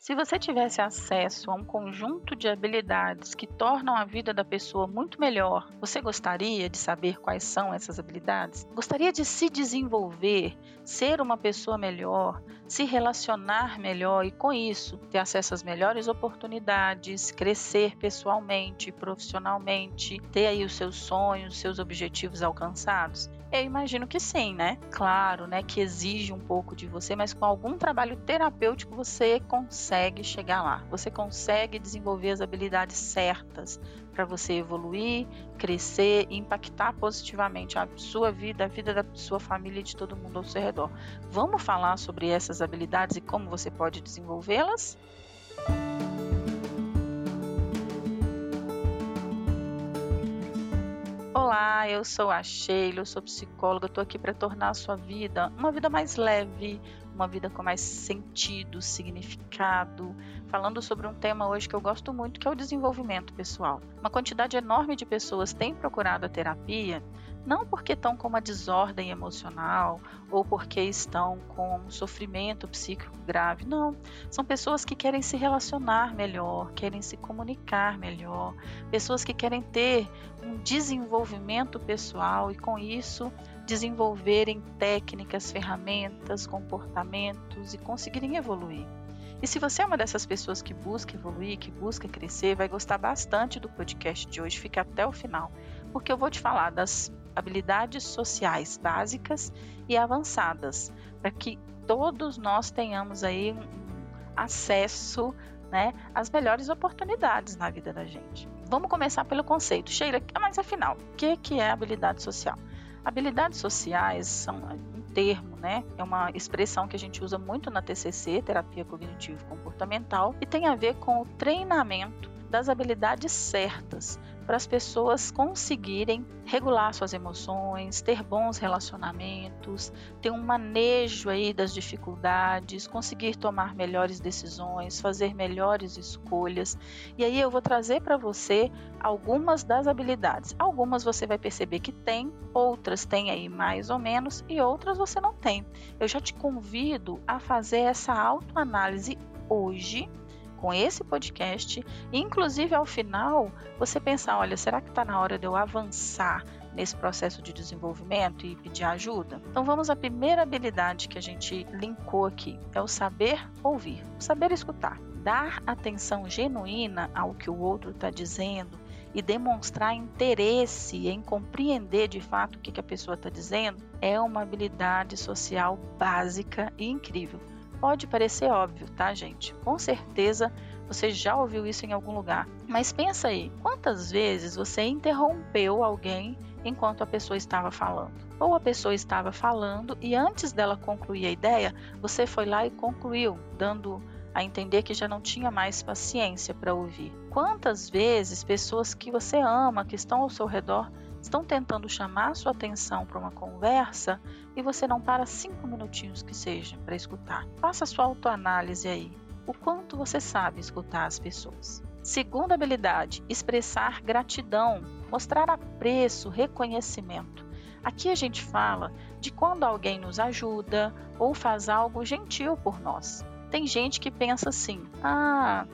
Se você tivesse acesso a um conjunto de habilidades que tornam a vida da pessoa muito melhor, você gostaria de saber quais são essas habilidades? Gostaria de se desenvolver, ser uma pessoa melhor, se relacionar melhor e, com isso, ter acesso às melhores oportunidades, crescer pessoalmente, profissionalmente, ter aí os seus sonhos, seus objetivos alcançados? Eu imagino que sim, né? Claro, né? Que exige um pouco de você, mas com algum trabalho terapêutico você consegue chegar lá. Você consegue desenvolver as habilidades certas para você evoluir, crescer e impactar positivamente a sua vida, a vida da sua família e de todo mundo ao seu redor. Vamos falar sobre essas habilidades e como você pode desenvolvê-las? Olá, eu sou a Sheila, eu sou psicóloga, estou aqui para tornar a sua vida uma vida mais leve, uma vida com mais sentido, significado, falando sobre um tema hoje que eu gosto muito, que é o desenvolvimento pessoal. Uma quantidade enorme de pessoas tem procurado a terapia não porque estão com uma desordem emocional ou porque estão com um sofrimento psíquico grave, não. São pessoas que querem se relacionar melhor, querem se comunicar melhor, pessoas que querem ter um desenvolvimento pessoal e com isso desenvolverem técnicas, ferramentas, comportamentos e conseguirem evoluir. E se você é uma dessas pessoas que busca evoluir, que busca crescer, vai gostar bastante do podcast de hoje, fica até o final, porque eu vou te falar das habilidades sociais básicas e avançadas, para que todos nós tenhamos aí acesso né, às melhores oportunidades na vida da gente. Vamos começar pelo conceito. Sheila, mas afinal, o que, que é habilidade social? Habilidades sociais são um termo, né? É uma expressão que a gente usa muito na TCC, terapia cognitivo comportamental, e tem a ver com o treinamento das habilidades certas para as pessoas conseguirem regular suas emoções, ter bons relacionamentos, ter um manejo aí das dificuldades, conseguir tomar melhores decisões, fazer melhores escolhas. E aí eu vou trazer para você algumas das habilidades. Algumas você vai perceber que tem, outras tem aí mais ou menos e outras você não tem. Eu já te convido a fazer essa autoanálise hoje com esse podcast, inclusive ao final você pensar, olha, será que está na hora de eu avançar nesse processo de desenvolvimento e pedir ajuda? Então vamos à primeira habilidade que a gente linkou aqui, é o saber ouvir, o saber escutar, dar atenção genuína ao que o outro está dizendo e demonstrar interesse em compreender de fato o que a pessoa está dizendo é uma habilidade social básica e incrível. Pode parecer óbvio, tá, gente? Com certeza você já ouviu isso em algum lugar. Mas pensa aí, quantas vezes você interrompeu alguém enquanto a pessoa estava falando? Ou a pessoa estava falando e antes dela concluir a ideia, você foi lá e concluiu, dando a entender que já não tinha mais paciência para ouvir. Quantas vezes pessoas que você ama, que estão ao seu redor, estão tentando chamar sua atenção para uma conversa e você não para cinco minutinhos que seja para escutar. Faça sua autoanálise aí. O quanto você sabe escutar as pessoas. Segunda habilidade, expressar gratidão, mostrar apreço, reconhecimento. Aqui a gente fala de quando alguém nos ajuda ou faz algo gentil por nós. Tem gente que pensa assim: ah,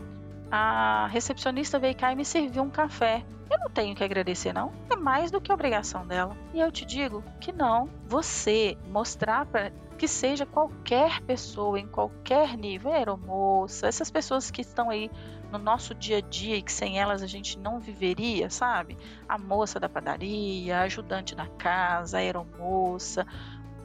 a recepcionista veio cá e me serviu um café. Eu não tenho que agradecer, não. É mais do que obrigação dela. E eu te digo que não. Você mostrar para que seja qualquer pessoa, em qualquer nível, aeromoça, essas pessoas que estão aí no nosso dia a dia e que sem elas a gente não viveria, sabe? A moça da padaria, a ajudante da casa, a aeromoça,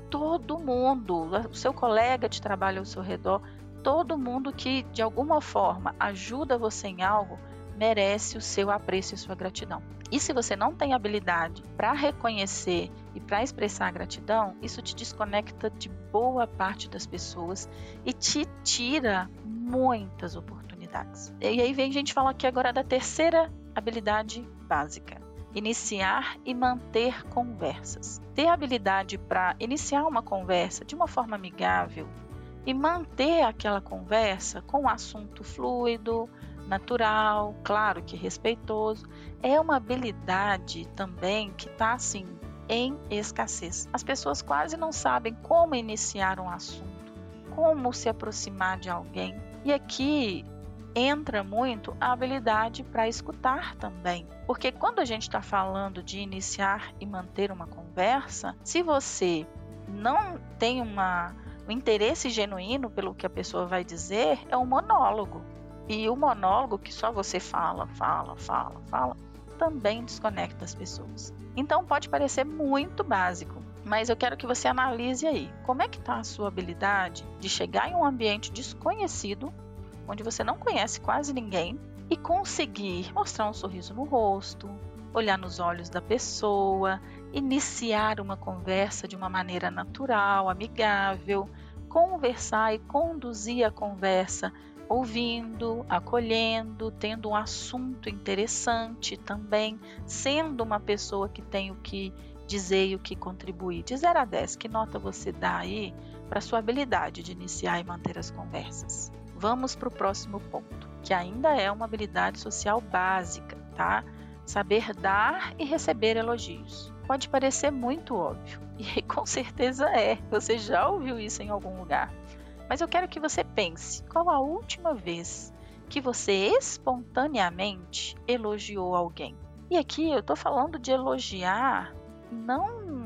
todo mundo, o seu colega de trabalho ao seu redor, todo mundo que de alguma forma ajuda você em algo merece o seu apreço e sua gratidão. E se você não tem habilidade para reconhecer e para expressar gratidão, isso te desconecta de boa parte das pessoas e te tira muitas oportunidades. E aí vem gente falar aqui agora da terceira habilidade básica. Iniciar e manter conversas. Ter habilidade para iniciar uma conversa de uma forma amigável, e manter aquela conversa com um assunto fluido, natural, claro que respeitoso, é uma habilidade também que está assim em escassez. As pessoas quase não sabem como iniciar um assunto, como se aproximar de alguém E aqui entra muito a habilidade para escutar também. Porque quando a gente está falando de iniciar e manter uma conversa, se você não tem uma, um interesse genuíno pelo que a pessoa vai dizer, é um monólogo. E o monólogo que só você fala, fala, fala, fala, também desconecta as pessoas. Então pode parecer muito básico, mas eu quero que você analise aí como é que está a sua habilidade de chegar em um ambiente desconhecido onde você não conhece quase ninguém e conseguir mostrar um sorriso no rosto, olhar nos olhos da pessoa, iniciar uma conversa de uma maneira natural, amigável, conversar e conduzir a conversa ouvindo, acolhendo, tendo um assunto interessante também, sendo uma pessoa que tem o que dizer e o que contribuir. De 0 a 10, que nota você dá aí para sua habilidade de iniciar e manter as conversas? Vamos para o próximo ponto, que ainda é uma habilidade social básica, tá? Saber dar e receber elogios. Pode parecer muito óbvio, e com certeza é, você já ouviu isso em algum lugar. Mas eu quero que você pense: qual a última vez que você espontaneamente elogiou alguém? E aqui eu estou falando de elogiar não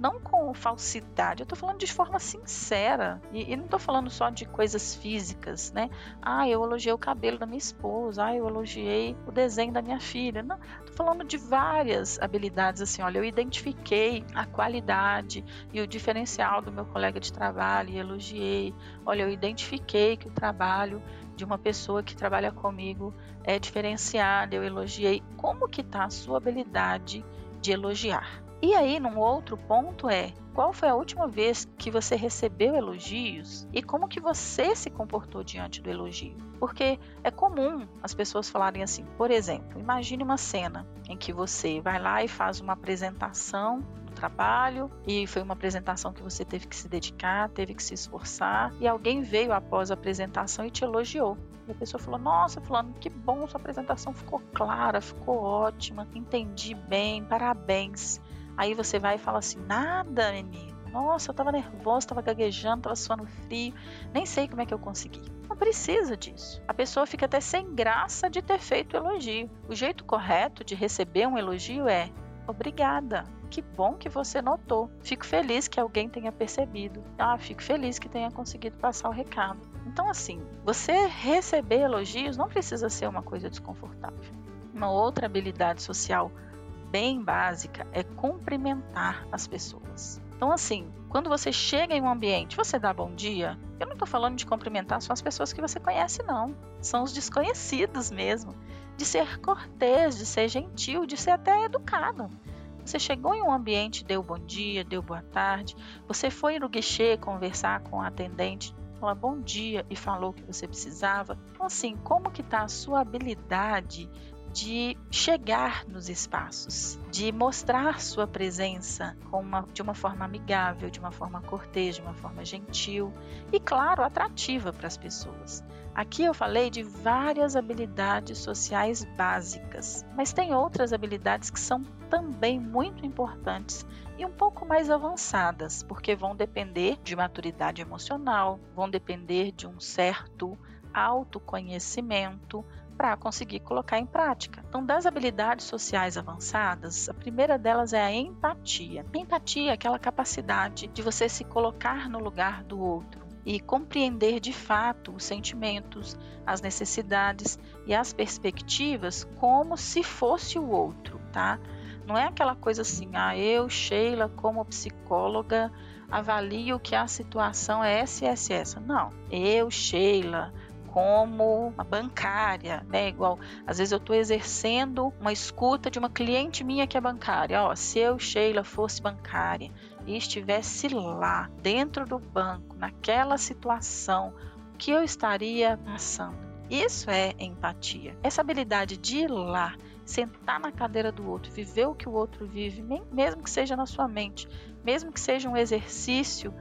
não com falsidade, eu tô falando de forma sincera. E, e não tô falando só de coisas físicas, né? Ah, eu elogiei o cabelo da minha esposa, ah, eu elogiei o desenho da minha filha. Não, tô falando de várias habilidades, assim, olha, eu identifiquei a qualidade e o diferencial do meu colega de trabalho e elogiei. Olha, eu identifiquei que o trabalho de uma pessoa que trabalha comigo é diferenciado, eu elogiei. Como que tá a sua habilidade de elogiar? E aí, num outro ponto é, qual foi a última vez que você recebeu elogios e como que você se comportou diante do elogio? Porque é comum as pessoas falarem assim, por exemplo, imagine uma cena em que você vai lá e faz uma apresentação do trabalho e foi uma apresentação que você teve que se dedicar, teve que se esforçar e alguém veio após a apresentação e te elogiou. E a pessoa falou: Nossa, Fulano, que bom, sua apresentação ficou clara, ficou ótima, entendi bem, parabéns. Aí você vai e fala assim: nada, menino. Nossa, eu tava nervosa, tava gaguejando, tava suando frio, nem sei como é que eu consegui. Não precisa disso. A pessoa fica até sem graça de ter feito o elogio. O jeito correto de receber um elogio é: obrigada. Que bom que você notou. Fico feliz que alguém tenha percebido. Ah, fico feliz que tenha conseguido passar o recado. Então, assim, você receber elogios não precisa ser uma coisa desconfortável. Uma outra habilidade social bem básica é cumprimentar as pessoas. Então, assim, quando você chega em um ambiente, você dá bom dia. Eu não estou falando de cumprimentar só as pessoas que você conhece, não. São os desconhecidos mesmo. De ser cortês, de ser gentil, de ser até educado. Você chegou em um ambiente, deu bom dia, deu boa tarde. Você foi no guichê conversar com a atendente, falar bom dia e falou o que você precisava. Então, assim, como que está a sua habilidade de chegar nos espaços, de mostrar sua presença uma, de uma forma amigável, de uma forma cortês, de uma forma gentil e, claro, atrativa para as pessoas. Aqui eu falei de várias habilidades sociais básicas, mas tem outras habilidades que são também muito importantes e um pouco mais avançadas, porque vão depender de maturidade emocional, vão depender de um certo autoconhecimento, para conseguir colocar em prática. Então, das habilidades sociais avançadas, a primeira delas é a empatia. Empatia é aquela capacidade de você se colocar no lugar do outro e compreender de fato os sentimentos, as necessidades e as perspectivas como se fosse o outro, tá? Não é aquela coisa assim, ah, eu, Sheila, como psicóloga, avalio que a situação é essa e essa, essa. Não, eu, Sheila, como uma bancária, né? Igual, às vezes eu estou exercendo uma escuta de uma cliente minha que é bancária. Ó, se eu, Sheila, fosse bancária e estivesse lá, dentro do banco, naquela situação, o que eu estaria passando? Isso é empatia. Essa habilidade de ir lá, sentar na cadeira do outro, viver o que o outro vive, mesmo que seja na sua mente, mesmo que seja um exercício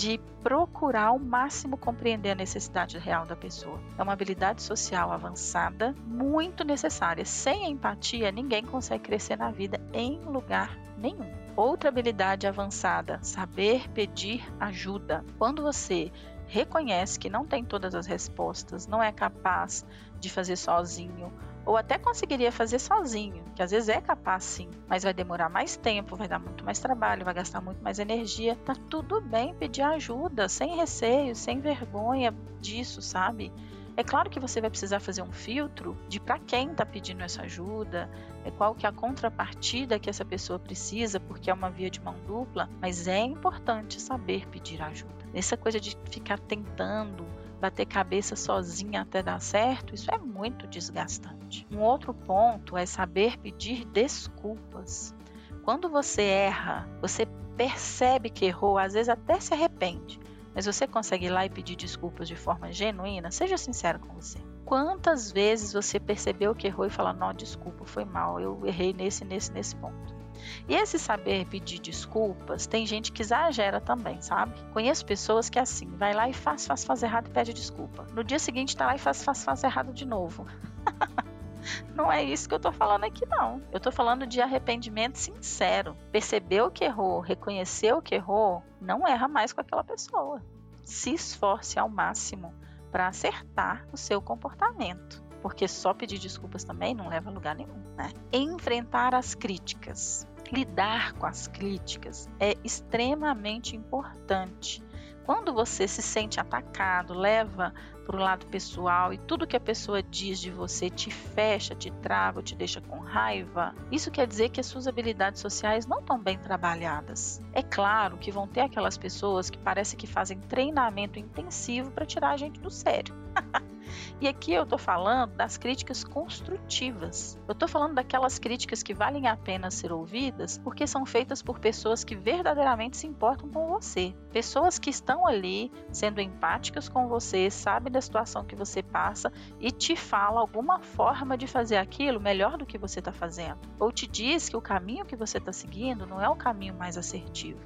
de procurar ao máximo compreender a necessidade real da pessoa. É uma habilidade social avançada, muito necessária. Sem empatia, ninguém consegue crescer na vida em lugar nenhum. Outra habilidade avançada, saber pedir ajuda. Quando você reconhece que não tem todas as respostas, não é capaz de fazer sozinho, ou até conseguiria fazer sozinho, que às vezes é capaz sim, mas vai demorar mais tempo, vai dar muito mais trabalho, vai gastar muito mais energia. Tá tudo bem pedir ajuda, sem receio, sem vergonha disso, sabe? É claro que você vai precisar fazer um filtro de para quem está pedindo essa ajuda, é qual que é a contrapartida que essa pessoa precisa, porque é uma via de mão dupla, mas é importante saber pedir ajuda. Essa coisa de ficar tentando bater cabeça sozinha até dar certo, isso é muito desgastante. Um outro ponto é saber pedir desculpas. Quando você erra, você percebe que errou, às vezes até se arrepende, mas você consegue ir lá e pedir desculpas de forma genuína, seja sincero com você. Quantas vezes você percebeu que errou e falou: Não, desculpa, foi mal, eu errei nesse, nesse, nesse ponto. E esse saber pedir desculpas, tem gente que exagera também, sabe? Conheço pessoas que é assim, vai lá e faz, faz, faz errado e pede desculpa. No dia seguinte tá lá e faz, faz, faz errado de novo. não é isso que eu tô falando aqui, não. Eu tô falando de arrependimento sincero. Percebeu que errou, reconheceu que errou, não erra mais com aquela pessoa. Se esforce ao máximo para acertar o seu comportamento porque só pedir desculpas também não leva a lugar nenhum, né? Enfrentar as críticas, lidar com as críticas é extremamente importante. Quando você se sente atacado, leva para o lado pessoal e tudo que a pessoa diz de você te fecha, te trava, te deixa com raiva, isso quer dizer que as suas habilidades sociais não estão bem trabalhadas. É claro que vão ter aquelas pessoas que parece que fazem treinamento intensivo para tirar a gente do sério. E aqui eu estou falando das críticas construtivas. Eu estou falando daquelas críticas que valem a pena ser ouvidas porque são feitas por pessoas que verdadeiramente se importam com você. Pessoas que estão ali sendo empáticas com você, sabem da situação que você passa e te fala alguma forma de fazer aquilo melhor do que você está fazendo. Ou te diz que o caminho que você está seguindo não é o caminho mais assertivo.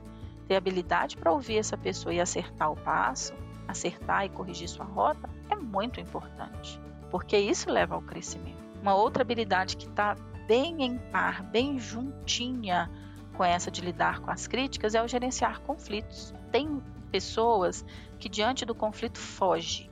Ter habilidade para ouvir essa pessoa e acertar o passo acertar e corrigir sua rota é muito importante, porque isso leva ao crescimento. Uma outra habilidade que está bem em par, bem juntinha com essa de lidar com as críticas é o gerenciar conflitos. Tem pessoas que diante do conflito foge,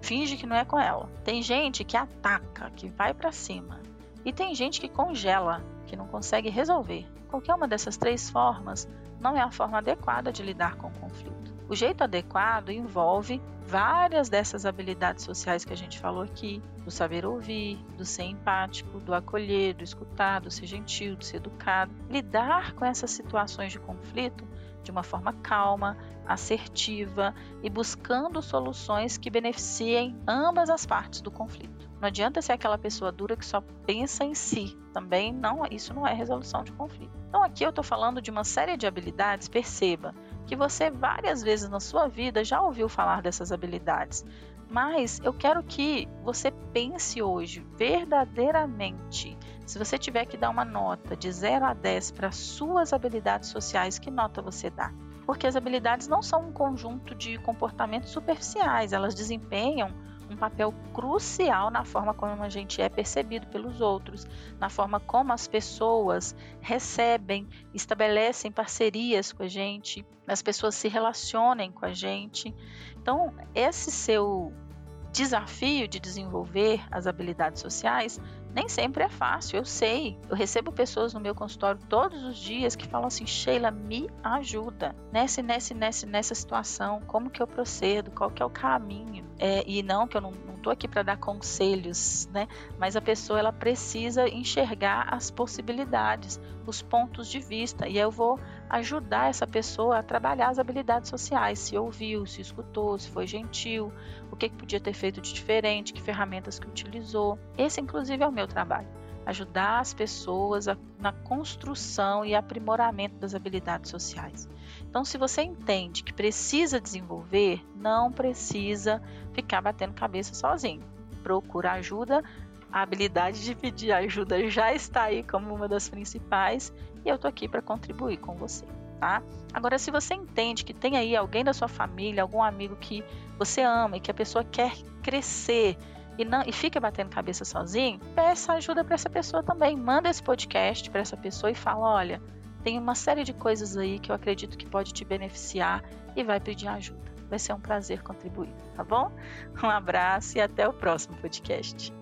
finge que não é com ela. Tem gente que ataca, que vai para cima. E tem gente que congela, que não consegue resolver. Qualquer uma dessas três formas não é a forma adequada de lidar com o conflito. O jeito adequado envolve várias dessas habilidades sociais que a gente falou aqui, do saber ouvir, do ser empático, do acolher, do escutar, do ser gentil, do ser educado. Lidar com essas situações de conflito de uma forma calma, assertiva e buscando soluções que beneficiem ambas as partes do conflito. Não adianta ser aquela pessoa dura que só pensa em si. Também não, isso não é resolução de conflito. Então aqui eu estou falando de uma série de habilidades, perceba, que você várias vezes na sua vida já ouviu falar dessas habilidades. Mas eu quero que você pense hoje verdadeiramente. Se você tiver que dar uma nota de 0 a 10 para suas habilidades sociais, que nota você dá? Porque as habilidades não são um conjunto de comportamentos superficiais, elas desempenham um papel crucial na forma como a gente é percebido pelos outros, na forma como as pessoas recebem, estabelecem parcerias com a gente, as pessoas se relacionem com a gente. Então, esse seu desafio de desenvolver as habilidades sociais nem sempre é fácil, eu sei. Eu recebo pessoas no meu consultório todos os dias que falam assim: Sheila, me ajuda nessa, nessa, nessa, nessa situação. Como que eu procedo? Qual que é o caminho? É, e não que eu não, tô aqui para dar conselhos, né? Mas a pessoa ela precisa enxergar as possibilidades, os pontos de vista. E eu vou ajudar essa pessoa a trabalhar as habilidades sociais, se ouviu, se escutou, se foi gentil, o que, que podia ter feito de diferente, que ferramentas que utilizou. Esse, inclusive, é o meu trabalho. Ajudar as pessoas a, na construção e aprimoramento das habilidades sociais. Então, se você entende que precisa desenvolver, não precisa ficar batendo cabeça sozinho. Procura ajuda. A habilidade de pedir ajuda já está aí como uma das principais e eu tô aqui para contribuir com você. Tá? Agora, se você entende que tem aí alguém da sua família, algum amigo que você ama e que a pessoa quer crescer e, não, e fica batendo cabeça sozinho, peça ajuda para essa pessoa também. Manda esse podcast para essa pessoa e fala: olha, tem uma série de coisas aí que eu acredito que pode te beneficiar e vai pedir ajuda. vai ser um prazer contribuir, tá bom? Um abraço e até o próximo podcast.